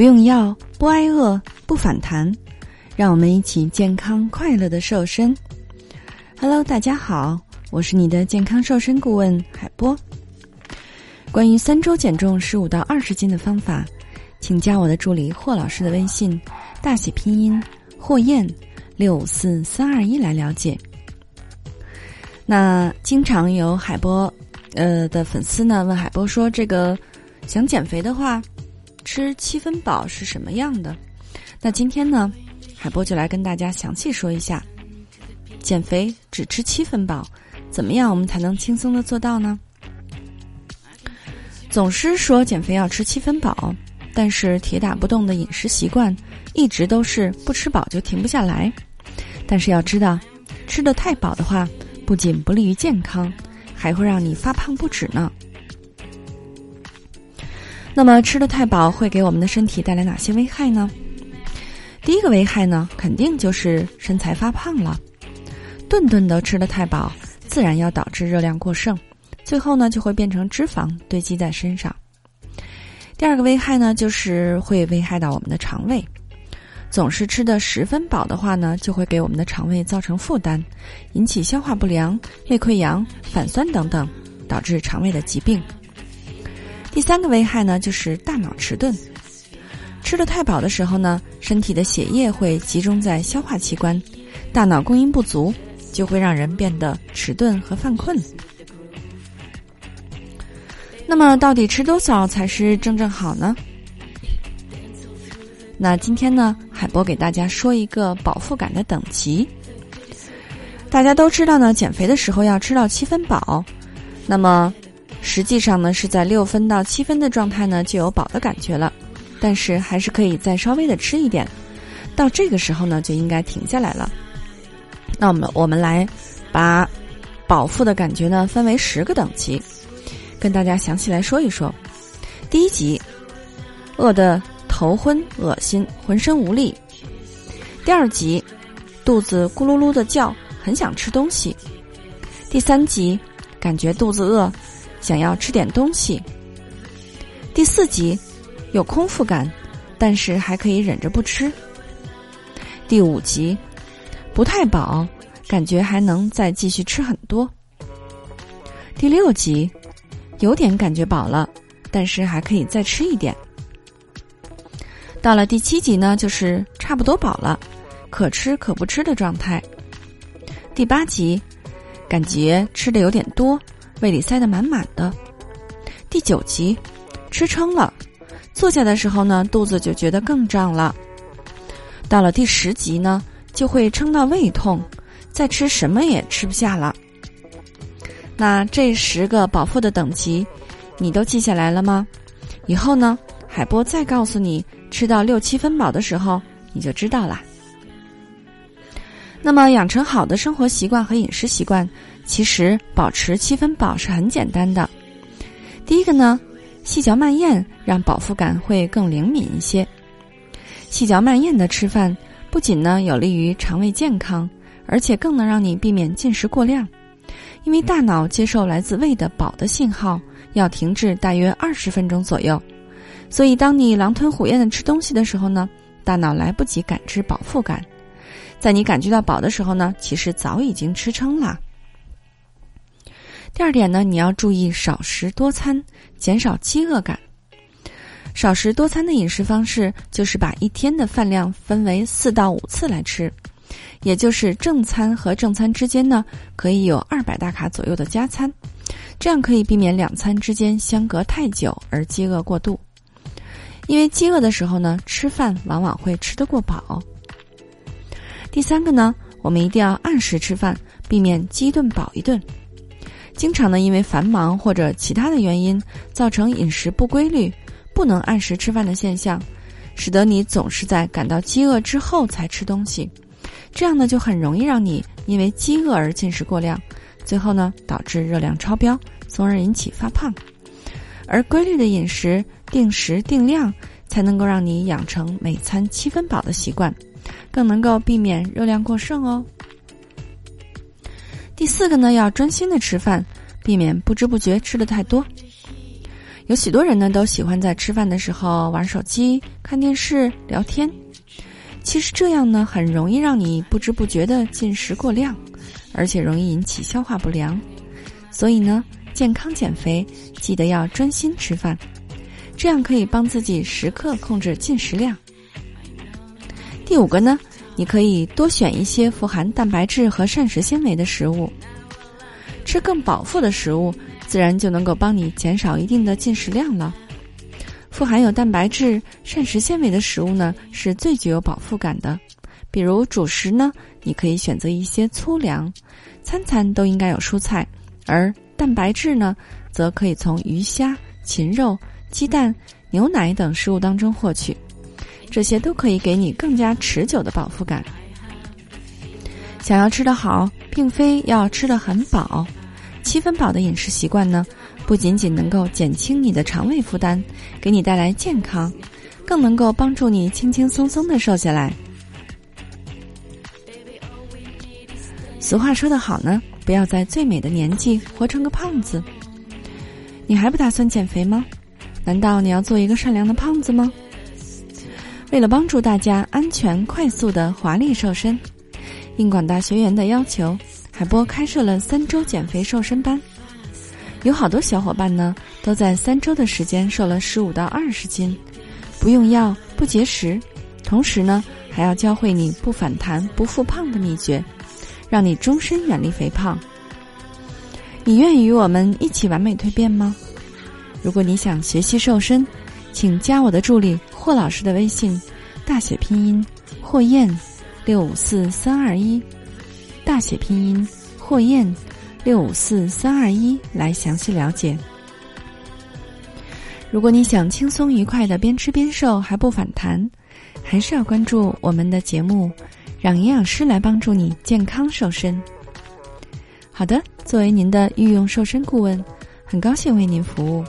不用药，不挨饿，不反弹，让我们一起健康快乐的瘦身。Hello，大家好，我是你的健康瘦身顾问海波。关于三周减重十五到二十斤的方法，请加我的助理霍老师的微信，大写拼音霍燕六五四三二一来了解。那经常有海波呃的粉丝呢问海波说，这个想减肥的话。吃七分饱是什么样的？那今天呢，海波就来跟大家详细说一下，减肥只吃七分饱，怎么样我们才能轻松的做到呢？总是说减肥要吃七分饱，但是铁打不动的饮食习惯一直都是不吃饱就停不下来。但是要知道，吃的太饱的话，不仅不利于健康，还会让你发胖不止呢。那么吃的太饱会给我们的身体带来哪些危害呢？第一个危害呢，肯定就是身材发胖了。顿顿的吃的太饱，自然要导致热量过剩，最后呢就会变成脂肪堆积在身上。第二个危害呢，就是会危害到我们的肠胃。总是吃的十分饱的话呢，就会给我们的肠胃造成负担，引起消化不良、胃溃疡、反酸等等，导致肠胃的疾病。第三个危害呢，就是大脑迟钝。吃的太饱的时候呢，身体的血液会集中在消化器官，大脑供应不足，就会让人变得迟钝和犯困。那么，到底吃多少才是正正好呢？那今天呢，海波给大家说一个饱腹感的等级。大家都知道呢，减肥的时候要吃到七分饱，那么。实际上呢，是在六分到七分的状态呢，就有饱的感觉了，但是还是可以再稍微的吃一点，到这个时候呢，就应该停下来了。那我们我们来把饱腹的感觉呢分为十个等级，跟大家详细来说一说。第一级，饿得头昏恶心，浑身无力；第二级，肚子咕噜噜的叫，很想吃东西；第三级，感觉肚子饿。想要吃点东西。第四集有空腹感，但是还可以忍着不吃。第五集不太饱，感觉还能再继续吃很多。第六集有点感觉饱了，但是还可以再吃一点。到了第七集呢，就是差不多饱了，可吃可不吃的状态。第八集感觉吃的有点多。胃里塞得满满的，第九集，吃撑了，坐下的时候呢，肚子就觉得更胀了。到了第十集呢，就会撑到胃痛，再吃什么也吃不下了。那这十个饱腹的等级，你都记下来了吗？以后呢，海波再告诉你，吃到六七分饱的时候，你就知道啦。那么，养成好的生活习惯和饮食习惯。其实保持七分饱是很简单的。第一个呢，细嚼慢咽，让饱腹感会更灵敏一些。细嚼慢咽的吃饭，不仅呢有利于肠胃健康，而且更能让你避免进食过量。因为大脑接受来自胃的饱的信号要停滞大约二十分钟左右，所以当你狼吞虎咽的吃东西的时候呢，大脑来不及感知饱腹感。在你感觉到饱的时候呢，其实早已经吃撑了。第二点呢，你要注意少食多餐，减少饥饿感。少食多餐的饮食方式就是把一天的饭量分为四到五次来吃，也就是正餐和正餐之间呢，可以有二百大卡左右的加餐，这样可以避免两餐之间相隔太久而饥饿过度。因为饥饿的时候呢，吃饭往往会吃得过饱。第三个呢，我们一定要按时吃饭，避免饥一顿饱一顿。经常呢，因为繁忙或者其他的原因，造成饮食不规律、不能按时吃饭的现象，使得你总是在感到饥饿之后才吃东西，这样呢就很容易让你因为饥饿而进食过量，最后呢导致热量超标，从而引起发胖。而规律的饮食、定时定量，才能够让你养成每餐七分饱的习惯，更能够避免热量过剩哦。第四个呢，要专心的吃饭，避免不知不觉吃的太多。有许多人呢都喜欢在吃饭的时候玩手机、看电视、聊天。其实这样呢，很容易让你不知不觉的进食过量，而且容易引起消化不良。所以呢，健康减肥记得要专心吃饭，这样可以帮自己时刻控制进食量。第五个呢，你可以多选一些富含蛋白质和膳食纤维的食物，吃更饱腹的食物。自然就能够帮你减少一定的进食量了。富含有蛋白质、膳食纤维的食物呢，是最具有饱腹感的。比如主食呢，你可以选择一些粗粮，餐餐都应该有蔬菜；而蛋白质呢，则可以从鱼虾、禽肉、鸡蛋、牛奶等食物当中获取。这些都可以给你更加持久的饱腹感。想要吃得好，并非要吃得很饱。七分饱的饮食习惯呢，不仅仅能够减轻你的肠胃负担，给你带来健康，更能够帮助你轻轻松松的瘦下来。俗话说得好呢，不要在最美的年纪活成个胖子。你还不打算减肥吗？难道你要做一个善良的胖子吗？为了帮助大家安全、快速的华丽瘦身，应广大学员的要求。海波开设了三周减肥瘦身班，有好多小伙伴呢都在三周的时间瘦了十五到二十斤，不用药不节食，同时呢还要教会你不反弹不复胖的秘诀，让你终身远离肥胖。你愿意与我们一起完美蜕变吗？如果你想学习瘦身，请加我的助理霍老师的微信，大写拼音霍燕六五四三二一。大写拼音霍燕六五四三二一来详细了解。如果你想轻松愉快的边吃边瘦还不反弹，还是要关注我们的节目，让营养师来帮助你健康瘦身。好的，作为您的御用瘦身顾问，很高兴为您服务。